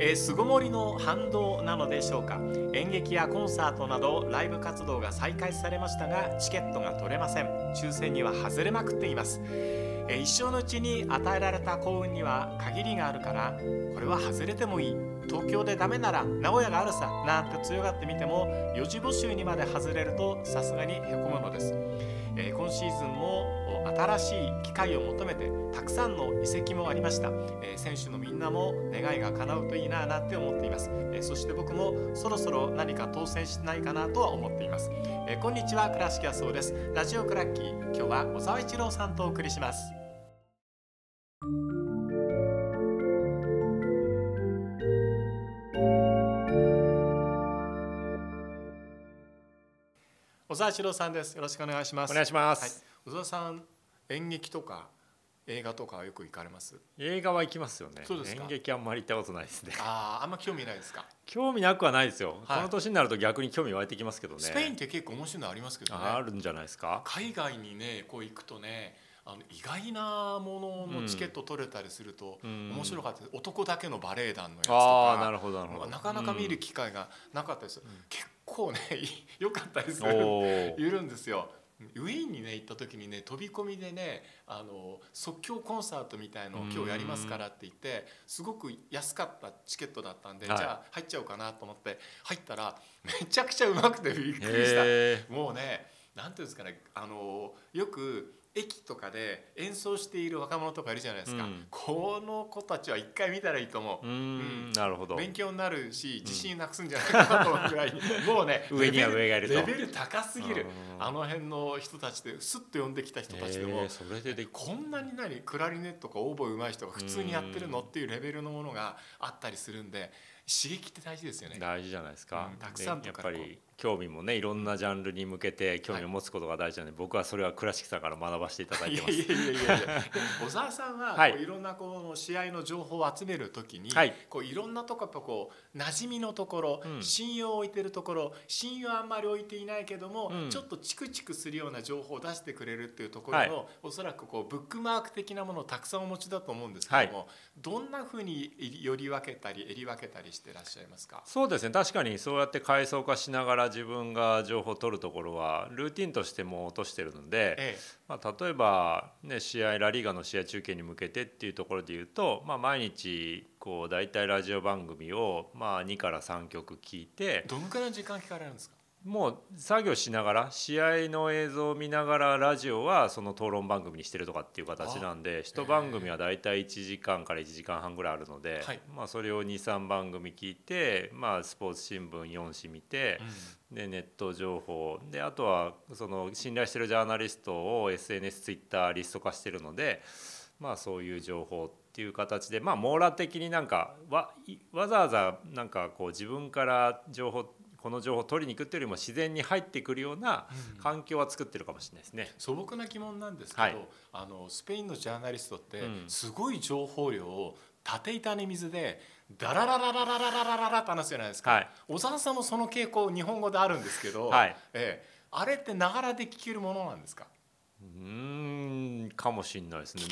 えー、巣ごもりの反動なのでしょうか？演劇やコンサートなどライブ活動が再開されましたがチケットが取れません。抽選には外れまくっています。えー、一生のうちに与えられた幸運には限りがあるからこれは外れてもいい。東京でダメなら名古屋があるさなんて強がってみても四次募集にまで外れるとさすがにへこむのです、えー、今シーズンも新しい機会を求めてたくさんの移籍もありました、えー、選手のみんなも願いが叶うといいななんて思っています、えー、そして僕もそろそろ何か当選しないかなとは思っています、えー、こんにちは倉敷はそうです。ラジオクラッキー今日は小沢一郎さんとお送りします。小沢一郎さんです。よろしくお願いします。お願いします、はい、小沢さん演劇とか映画とかよく行かれます？映画は行きますよね。演劇あんまり行ったことないですね。あああんま興味ないですか？興味なくはないですよ、はい、この年になると逆に興味湧いてきますけどね。スペインって結構面白いのありますけどね。あるんじゃないですか？海外にねこう行くとねあの意外なもののチケット取れたりすると面白かった、うん、男だけのバレエ団のやつとか。なかなか見る機会がなかったです、うん、結構ね良かったりす。るいるんですよ。ウィーンにね行った時にね飛び込みでねあの即興コンサートみたいのを今日やりますからって言ってすごく安かったチケットだったんで、はい、じゃあ入っちゃおうかなと思って入ったらめちゃくちゃうまくてびっくりした。もうねなんていうんですかねあのよく駅とかで演奏している若者とかいるじゃないですか、うん、この子たちは一回見たらいいと思う、うん、なるほど。勉強になるし自信なくすんじゃないかなと思うぐらい、もうね 上には上がいるレベル高すぎる。あの辺の人たちですっと呼んできた人たちでもそれででこんなに何クラリネットかオーボエ上手い人が普通にやってるのっていうレベルのものがあったりするんで刺激って大事ですよね。大事じゃないですか、うん、たくさんやっぱり興味もねいろんなジャンルに向けて興味を持つことが大事なので、はい、僕はそれは倉敷さんから学ばせていただいてます。いやいやいやいや。小沢さんは、はい、こういろんなこの試合の情報を集めるときに、はい、こういろんなとここう馴染みのところ、うん、信用を置いてるところ信用あんまり置いていないけども、うん、ちょっとチクチクするような情報を出してくれるっていうところの、はい、おそらくこうブックマーク的なものをたくさんお持ちだと思うんですけども、どんなふうにより分けたりえり分けたりしてらっしゃいますか？そうですね。確かにそうやって階層化しながら自分が情報を取るところはルーティンとしても落としてるので、ええ、まあ、例えば、ね、試合ラリーガの試合中継に向けてっていうところで言うと、まあ、毎日こう大体ラジオ番組を、まあ、2から3曲聞いてどのくらいの時間聞かれるんですか？もう作業しながら試合の映像を見ながらラジオはその討論番組にしてるとかっていう形なんで一番組は大体1時間から1時間半ぐらいあるので、まあ、それを23番組聞いて、まあ、スポーツ新聞4紙見て、でネット情報であとはその信頼してるジャーナリストを SNS ツイッターリスト化してるので、まあ、そういう情報っていう形で、まあ、網羅的になんかわわざわざなんかこう自分から情報この情報を取りに行くっていうよりも自然に入ってくるような環境は作ってるかもしれないですね。素朴な疑問なんですけど、はい、あのスペインのジャーナリストってすごい情報量を縦板に水でダララララララララララって話すじゃないですか、はい、小沢さんもその傾向日本語であるんですけど、はいええ、あれってながらで聞けるものなんですかうんかもしれないですね。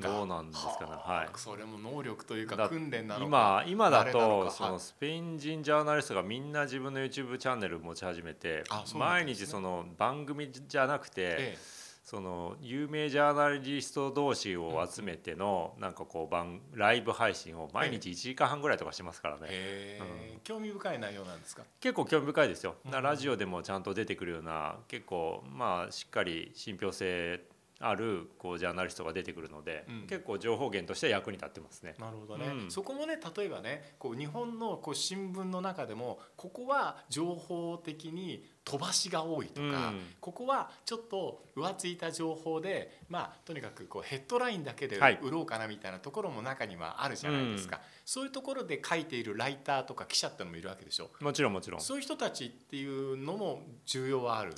どうなんですかね。はい。それも能力というか訓練なのか今今だとそのスペイン人ジャーナリストがみんな自分の YouTube チャンネル持ち始めて、毎日その番組じゃなくて、ええその有名ジャーナリスト同士を集めてのなんかこう番ライブ配信を毎日1時間半ぐらいとかしますからね、うん、興味深い内容なんですか？結構興味深いですよ、ラジオでもちゃんと出てくるような結構まあしっかり信憑性あるこうジャーナリストが出てくるので、うん、結構情報源として役に立ってますね。なるほどね。うん、そこもね例えばねこう日本のこう新聞の中でもここは情報的に飛ばしが多いとか、うん、ここはちょっと浮ついた情報でまあとにかくこうヘッドラインだけで売ろうかなみたいなところも中にはあるじゃないですか、はい、そういうところで書いているライターとか記者ってのもいるわけでしょ。もちろんもちろん。そういう人たちっていうのも重要はある？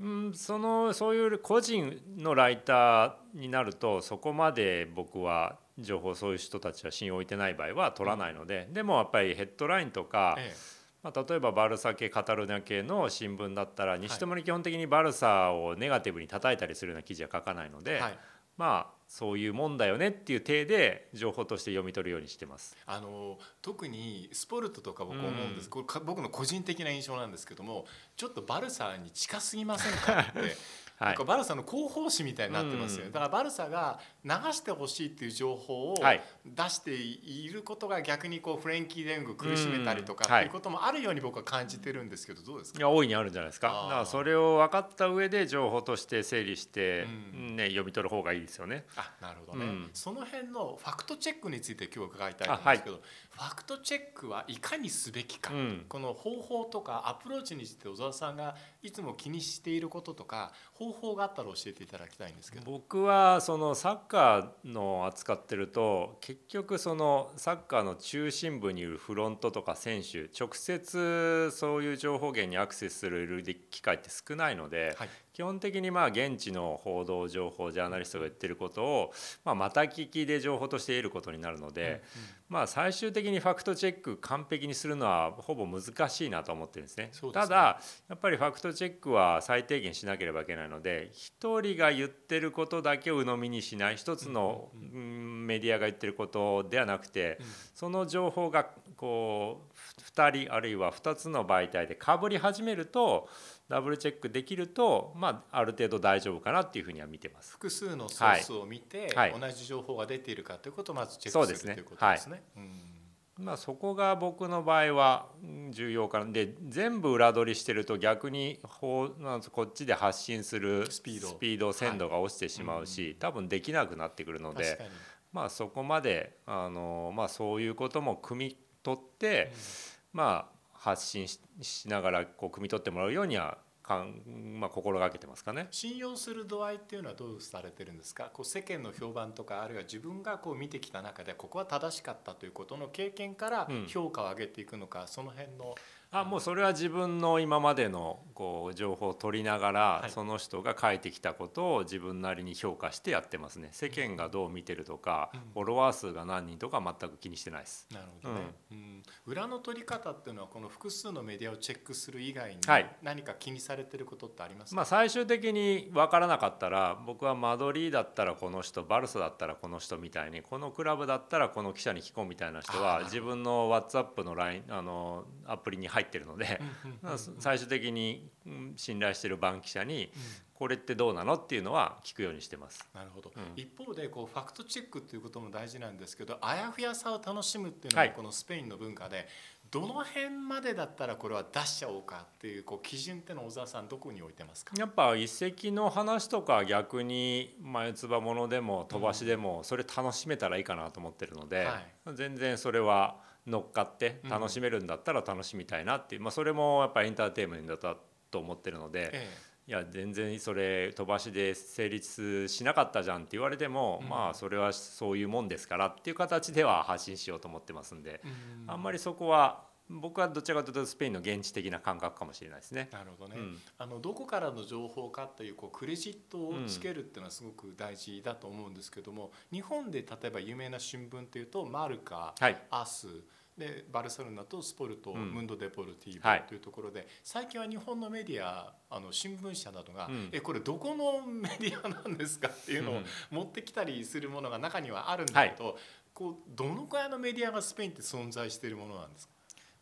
うん、そのそういう個人のライターになるとそこまで僕は情報そういう人たちは信用を置いてない場合は取らないので、うん、でもやっぱりヘッドラインとか、ええ、まあ、例えばバルサ系カタルニャ系の新聞だったら西友に基本的にバルサをネガティブに叩いたりするような記事は書かないので、はい、まあそういうもんだよねっていう体で情報として読み取るようにしてます。あの特にスポルトとか僕思うんです、うん、これ僕の個人的な印象なんですけどもちょっとバルサに近すぎませんかって。はい、バルサの広報誌みたいになってますよ、ね、だからバルサが流してほしいっていう情報を出していることが逆にこうフレンキー・デング苦しめたりとかっていうこともあるように僕は感じてるんですけどどうですか？いや大いにあるんじゃないですか。だからそれを分かった上で情報として整理して、ね、読み取る方がいいですよね。あなるほどね、うん、その辺のファクトチェックについて今日伺いたいと思うんですけど、はい、ファクトチェックはいかにすべきか、うん、この方法とかアプローチについて小沢さんがいつも気にしていることとか方法があったら教えていただきたいんですけど。僕はそのサッカーの扱ってると結局そのサッカーの中心部にいるフロントとか選手直接そういう情報源にアクセスする機会って少ないので、はい、基本的にまあ現地の報道情報ジャーナリストが言ってることをまあまた聞きで情報として得ることになるので、まあ最終的にファクトチェック完璧にするのはほぼ難しいなと思ってるんですね。ただやっぱりファクトチェックは最低限しなければいけないので一人が言ってることだけを鵜呑みにしない一つのメディアが言ってることではなくてその情報がこう2人あるいは2つの媒体でかぶり始めるとダブルチェックできると、まあ、ある程度大丈夫かなっていうふうには見てます。複数のソースを見て、はい、同じ情報が出ているかということをまずチェックする、ね、ということですね。はい。まあ、そこが僕の場合は重要かな。で全部裏取りしてると逆にこっちで発信するスピード。鮮度が落ちてしまうし、多分できなくなってくるので、まあ、そこまであの、まあ、そういうことも汲み取って、まあ発信しながらこう汲み取ってもらうようにはかん、まあ、心がけてますかね。信用する度合いっていうのはどうされてるんですか？こう世間の評判とかあるいは自分がこう見てきた中でここは正しかったということの経験から評価を上げていくのか、うん、その辺のあもうそれは自分の今までのこう情報を取りながら、はい、その人が書いてきたことを自分なりに評価してやってますね。世間がどう見てるとか、うん、フォロワー数が何人とか全く気にしてないです。なるほどね、うん、うん、裏の取り方っていうのはこの複数のメディアをチェックする以外に何か気にされてることってありますか、まあ、最終的に分からなかったら僕はマドリーだったらこの人バルサだったらこの人みたいにこのクラブだったらこの記者に聞こうみたいな人は自分の WhatsApp の LINE あのアプリに入ってるので、最終的に信頼してる番記者にこれってどうなのっていうのは聞くようにしてます。なるほど。うん、一方でこうファクトチェックっていうことも大事なんですけど、あやふやさを楽しむっていうのがこのスペインの文化で、はい、どの辺までだったらこれは出しちゃおうかっていうこう基準っての小沢さんどこに置いてますか？やっぱ一石の話とか逆に眉唾ものでも飛ばしでもそれ楽しめたらいいかなと思ってるので、はい、全然それは。乗っかって楽しめるんだったら楽しみたいなっていう、まあ、それもやっぱエンターテインメントだと思ってるので、ええ、いや全然それ飛ばしで成立しなかったじゃんって言われても、うん、まあそれはそういうもんですからっていう形では発信しようと思ってますんで、うん、あんまりそこは僕はどちらかというとスペインの現地的な感覚かもしれないですね。なるほどね。うん、あのどこからの情報かというこうクレジットをつけるっていうのはすごく大事だと思うんですけども、日本で例えば有名な新聞っていうとマルカ、はい、アスでバルセロナとスポルト、うん、ムンド・デポルティーボというところで、はい、最近は日本のメディアあの新聞社などが、うん、えこれどこのメディアなんですかっていうのを持ってきたりするものが中にはあるんだけど、はい、こうどのくらいのメディアがスペインって存在しているものなんですか？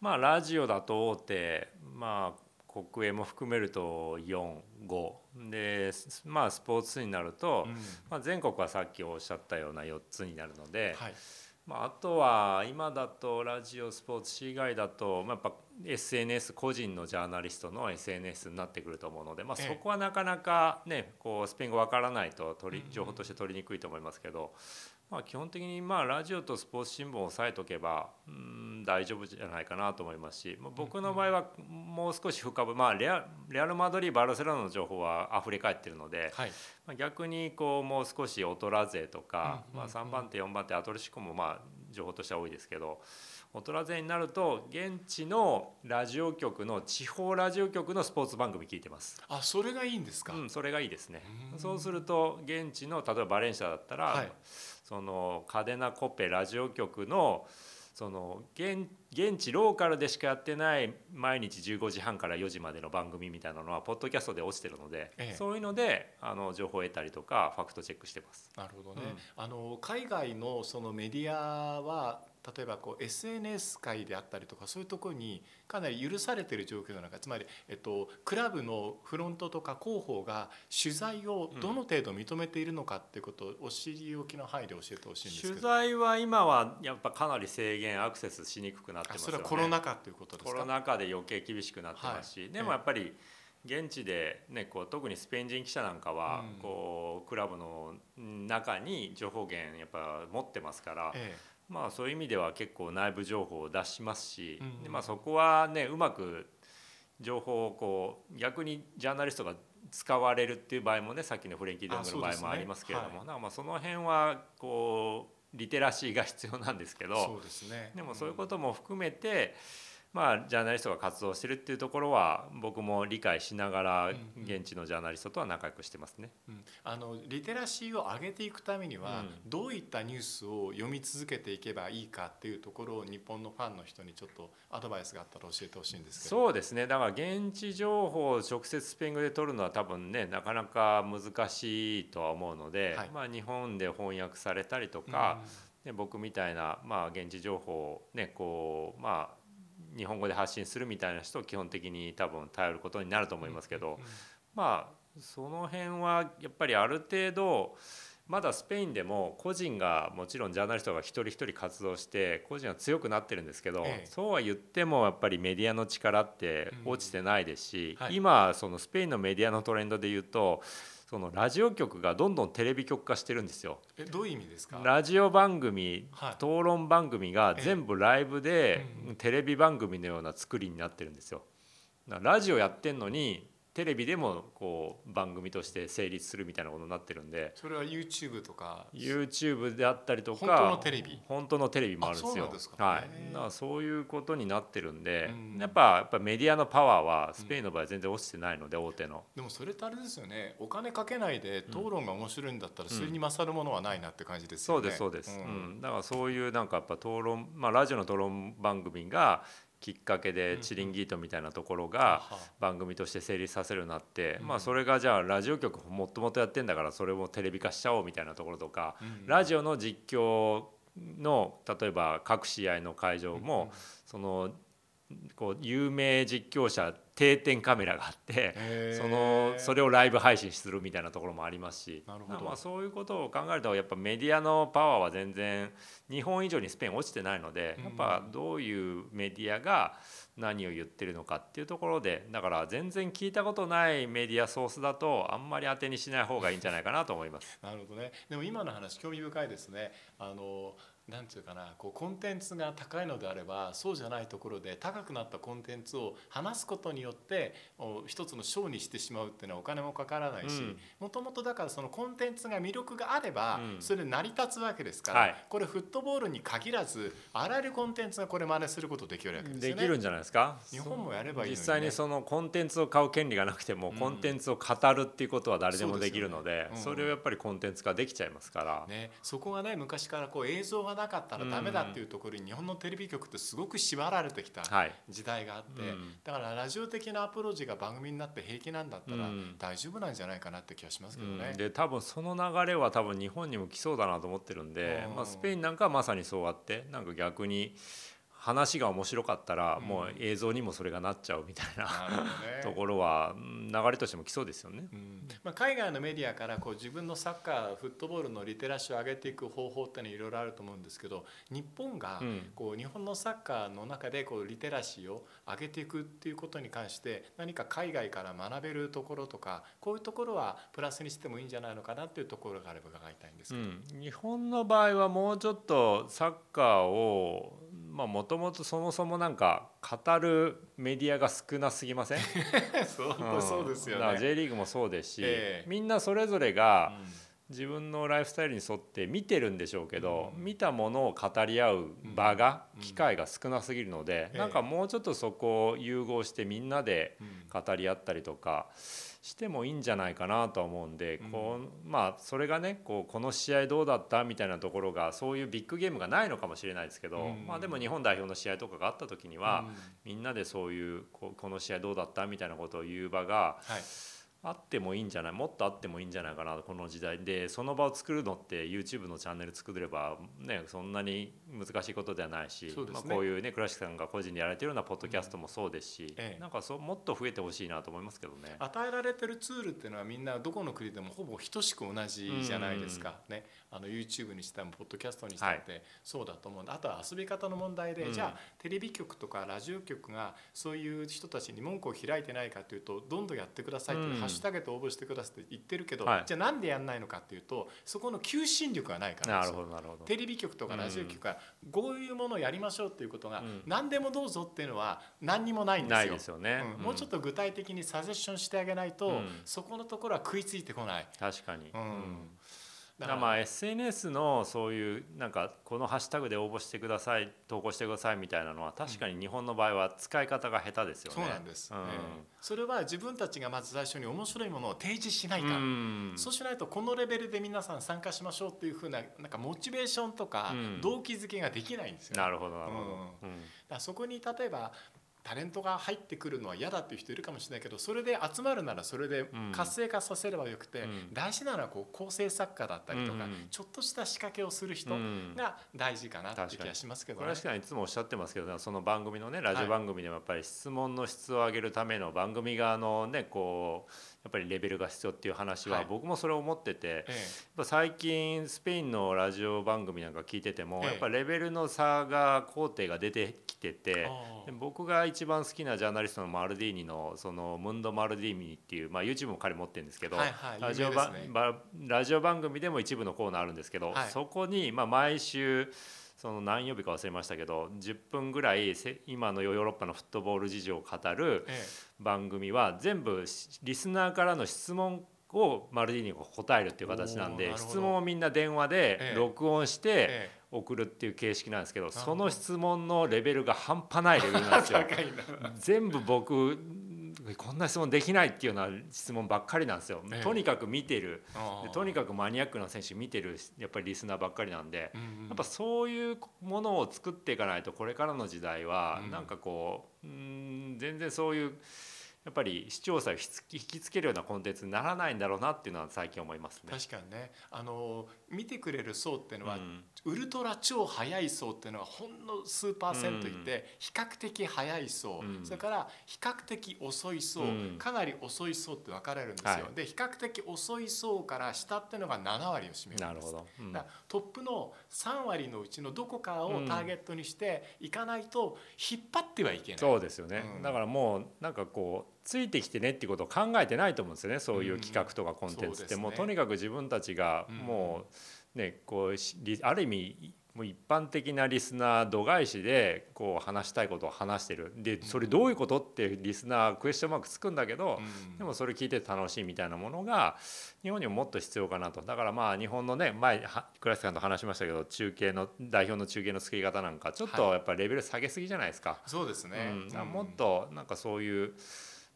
まあラジオだと大手まあ国営も含めると45でまあスポーツになると、うん、まあ、全国はさっきおっしゃったような4つになるので。はい。まあ、あとは今だとラジオスポーツ以外だと、まあ、やっぱ SNS 個人のジャーナリストの SNS になってくると思うので、まあ、そこはなかなかねこうスペイン語わからないと取り情報として取りにくいと思いますけど、まあ、基本的にまあラジオとスポーツ新聞を押さえとけばうん大丈夫じゃないかなと思いますし、まあ、僕の場合はもう少し深く、まあ、レアレアル・マドリーバルセロナの情報はあふれ返ってるので、はい、まあ、逆にこうもう少しオトラ勢とか、まあ、3番手4番手アトレシコもまあ情報としては多いですけど。オトラ勢になると現地のラジオ局の地方ラジオ局のスポーツ番組聞いてます。あそれがいいんですか、うん、それがいいですね。そうすると現地の例えばバレンシアだったら、はい、そのカデナコペラジオ局のその現現地ローカルでしかやってない毎日15時半から4時までの番組みたいなのはポッドキャストで落ちてるので、ええ、そういうのであの情報を得たりとかファクトチェックしてます。なるほどね、うん、あの海外のそのメディアは例えばこう SNS 界であったりとかそういうところにかなり許されている状況の中つまり、えっと、クラブのフロントとか広報が取材をどの程度認めているのかっていうことをお知りおきの範囲で教えてほしいんですけど。取材は今はやっぱかなり制限アクセスしにくくなってますよね。それはコロナ禍ということですか？コロナ禍で余計厳しくなってますし、はい、でもやっぱり、現地で、ね、こう特にスペイン人記者なんかは、こうクラブの中に情報源やっぱ持ってますから、ええ、まあ、そういう意味では結構内部情報を出しますし、うんでまあ、そこはねうまく情報をこう逆にジャーナリストが使われるっていう場合もねさっきのフレンキー・デングの場合もありますけれども、ね。はい、まあその辺はこうリテラシーが必要なんですけどそうです、ね、でもそういうことも含めて、まあ、ジャーナリストが活動してるっていうところは僕も理解しながら現地のジャーナリストとは仲良くしてますね、うん、あのリテラシーを上げていくためには、どういったニュースを読み続けていけばいいかっていうところを日本のファンの人にちょっとアドバイスがあったら教えてほしいんですけど。そうですね。だから現地情報を直接スペイン語で取るのは多分ねなかなか難しいとは思うので、はい、まあ、日本で翻訳されたりとか、うん、ね、僕みたいな、まあ、現地情報をねこうまあ日本語で発信するみたいな人を基本的に多分頼ることになると思いますけど、まあその辺はやっぱりある程度まだスペインでも個人がもちろんジャーナリストが一人一人活動して個人は強くなってるんですけど、ええ、そうは言ってもやっぱりメディアの力って落ちてないですし、今そのスペインのメディアのトレンドで言うとそのラジオ局がどんどんテレビ局化してるんですよ。えどういう意味ですか？ラジオ番組、はい、討論番組が全部ライブで、テレビ番組のような作りになってるんですよ。ラジオやってんのにテレビでもこう番組として成立するみたいなことになってるんでそれは YouTube とか。YouTube であったりとか本当のテレビ？本当のテレビもあるんですよ。はい、だからそういうことになってるんで、うん、やっぱやっぱメディアのパワーはスペインの場合全然落ちてないので、うん、大手の。でもそれってあれですよね。お金かけないで討論が面白いんだったらそれに勝るものはないなって感じですよね、そうですそうです、うん。だからそういうなんかやっぱ討論まあラジオの討論番組がきっかけでチリンギートみたいなところが番組として成立させるようになって、まあそれがじゃあラジオ局もともとやってんだからそれもテレビ化しちゃおうみたいなところとか、ラジオの実況の例えば各試合の会場もそのこう有名実況者定点カメラがあってそのそれをライブ配信するみたいなところもありますし。まあそういうことを考えるとやっぱメディアのパワーは全然日本以上にスペイン落ちてないのでやっぱどういうメディアが何を言ってるのかっていうところでだから全然聞いたことないメディアソースだとあんまり当てにしない方がいいんじゃないかなと思います。なるほどね。でも今の話興味深いですね。あのなんていうかなこうコンテンツが高いのであればそうじゃないところで高くなったコンテンツを話すことによって一つのショーにしてしまうっていうのはお金もかからないしもともとだからそのコンテンツが魅力があればそれ成り立つわけですから、うんはい、これフットボールに限らずあらゆるコンテンツがこれ真似することできるわけですよね。できるんじゃないですか？日本もやればいい、ね、実際にそのコンテンツを買う権利がなくても、うん、コンテンツを語るっていうことは誰でもできるので、ね。うん、それをやっぱりコンテンツ化できちゃいますから。ね、そこがね昔からこう映像がなかったらダメだっていうところに日本のテレビ局ってすごく縛られてきた時代があって、だからラジオ的なアプローチが番組になって平気なんだったら大丈夫なんじゃないかなって気がしますけどね。うん、で多分その流れは多分日本にも来そうだなと思ってるんで、まあ、スペインなんかはまさにそうあってなんか逆に。話が面白かったらもう映像にもそれがなっちゃうみたいな、ね、ところは流れとしても来そうですよね。うん、まあ、海外のメディアからこう自分のサッカーフットボールのリテラシーを上げていく方法ってのいろいろあると思うんですけど日本がこう日本のサッカーの中でこうリテラシーを上げていくっていうことに関して何か海外から学べるところとかこういうところはプラスにしてもいいんじゃないのかなっていうところがあれば伺いたいんですけど、うん、日本の場合はもうちょっとサッカーをまあもともとそもそもなんか語るメディアが少なすぎません？そうそうですよね、J リーグもそうですし、えー、みんなそれぞれが、自分のライフスタイルに沿って見てるんでしょうけど、うん、見たものを語り合う場が、うん、機会が少なすぎるので、うん、なんかもうちょっとそこを融合してみんなで語り合ったりとかしてもいいんじゃないかなとは思うんで、こうまあそれがねこうこの試合どうだったみたいなところがそういうビッグゲームがないのかもしれないですけど、まあ、でも日本代表の試合とかがあった時には、みんなでそういうここの試合どうだったみたいなことを言う場が、はいあってもいいんじゃないもっとあってもいいんじゃないかなこの時代。でその場を作るのって YouTube のチャンネル作ればねそんなに難しいことではないし、ね、まあ、こういうね倉敷さんが個人でやられてるようなポッドキャストもそうですし、ええ、なんかそうもっと増えてほしいなと思いますけどね。与えられてるツールっていうのはみんなどこの国でもほぼ等しく同じじゃないですか、ね、あの YouTube にしてもポッドキャストにしてもそうだと思うはい、あとは遊び方の問題で、うん、じゃあテレビ局とかラジオ局がそういう人たちに門戸を開いてないかというとどんどんやってくださいって、うん、ハッシュタグで応募してくださいって言ってるけど、はい、じゃあなんでやんないのかっていうとそこの求心力がないからですよ。テレビ局とかラジオ局がこういうものをやりましょうっていうことが、うん、何でもどうぞっていうのは何にもないんですよ。すよね、うん、もうちょっと具体的にサジェッションしてあげないと、そこのところは食いついてこない。確かに、うんだからまあ SNS のそういうなんかこのハッシュタグで応募してください投稿してくださいみたいなのは確かに日本の場合は使い方が下手ですよね。そうなんです、うん、えー、それは自分たちがまず最初に面白いものを提示しないから、うん、そうしないとこのレベルで皆さん参加しましょうっていうふうななんかモチベーションとか動機づけができないんですよ、ね、なるほどなるほど。うん、だそこに例えばタレントが入ってくるのは嫌だっていう人いるかもしれないけどそれで集まるならそれで活性化させればよくて、うん、大事なのはこう構成作家だったりとか、うん、ちょっとした仕掛けをする人が大事かなって気がしますけど、ね、確かにいつもおっしゃってますけどその番組のねラジオ番組でもやっぱり質問の質を上げるための番組側のねこうやっぱりレベルが必要っていう話は僕もそれを思ってて、はい、最近スペインのラジオ番組なんか聞いてても、やっぱレベルの差が工程が出てきてて僕が一番好きなジャーナリストのマルディーニのそのムンド・マルディーニっていう、まあ、YouTube も彼持ってるんですけど、はいはいラジオね、ラジオ番組でも一部のコーナーあるんですけど、はい、そこにまあ毎週その何曜日か忘れましたけど10分ぐらい今のヨーロッパのフットボール事情を語る番組は全部リスナーからの質問をマルディーニが答えるっていう形なんで質問をみんな電話で録音して送るっていう形式なんですけどその質問のレベルが半端ないレベルなんですよ。全部僕こんな質問できないっていうような質問ばっかりなんですよ。とにかく見てるとにかくマニアックな選手見てるやっぱりリスナーばっかりなんで、やっぱそういうものを作っていかないとこれからの時代はなんかこううん全然そういう。やっぱり視聴者を引きつけるようなコンテンツにならないんだろうなっていうのは最近思いますね。確かにね。あの見てくれる層っていうのは、うん、ウルトラ超速い層っていうのはほんの数パーセントいて、比較的速い層、うん、それから比較的遅い層、うん、かなり遅い層って分かれるんですよ。はい、で比較的遅い層から下っていうのが7割を占めるんです。なるほど、だトップの3割のうちのどこかをターゲットにしていかないと引っ張ってはいけない。そうですよね、だからもうなんかこうついてきてねっていうことを考えてないと思うんですよね。そういう企画とかコンテンツって、もうとにかく自分たちがもうねこうある意味もう一般的なリスナー度外視でこう話したいことを話してる。でそれどういうことってリスナークエスチョンマークつくんだけど、でもそれ聞いて楽しいみたいなものが日本にももっと必要かなと。だからまあ日本のね前倉石さんと話しましたけど中継の代表の中継の作り方なんかちょっとやっぱりレベル下げすぎじゃないですか。そうですね、うん、もっとなんかそういう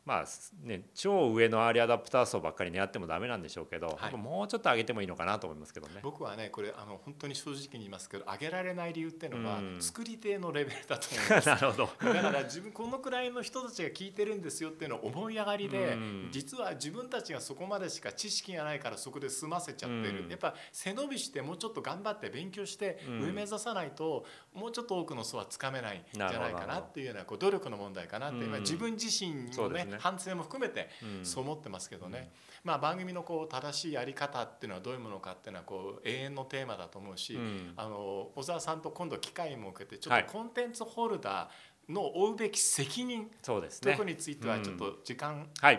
まあね、超上のアーリーアダプター層ばっかり狙ってもダメなんでしょうけど、はい、もうちょっと上げてもいいのかなと思いますけどね。僕はねこれあの本当に正直に言いますけど上げられない理由っていうのは、うん、作り手のレベルだと思います。なるほど。だから自分このくらいの人たちが聞いてるんですよっていうのを思い上がりで、うん、実は自分たちがそこまでしか知識がないからそこで済ませちゃってる、うん、やっぱ背伸びしてもうちょっと頑張って勉強して上目指さないと、もうちょっと多くの層はつかめないんじゃないかなっていうようなこう努力の問題かなって、今自分自身のね、ね反省も含めてそう思ってますけどね、うん、まあ、番組のこう正しいやり方っていうのはどういうものかっていうのはこう永遠のテーマだと思うし、うん、あの小沢さんと今度機会も受けてちょっとコンテンツホルダーの負うべき責任、そうですね、とこについてはちょっと時間、はい、い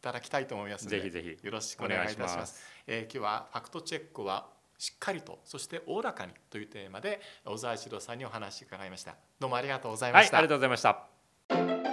ただきたいと思いますので、ぜひぜひ。よろしくお願いいたします。えー、今日はファクトチェックはしっかりとそしておおらかにというテーマで小沢一郎さんにお話伺いました。どうもありがとうございました、はい、ありがとうございました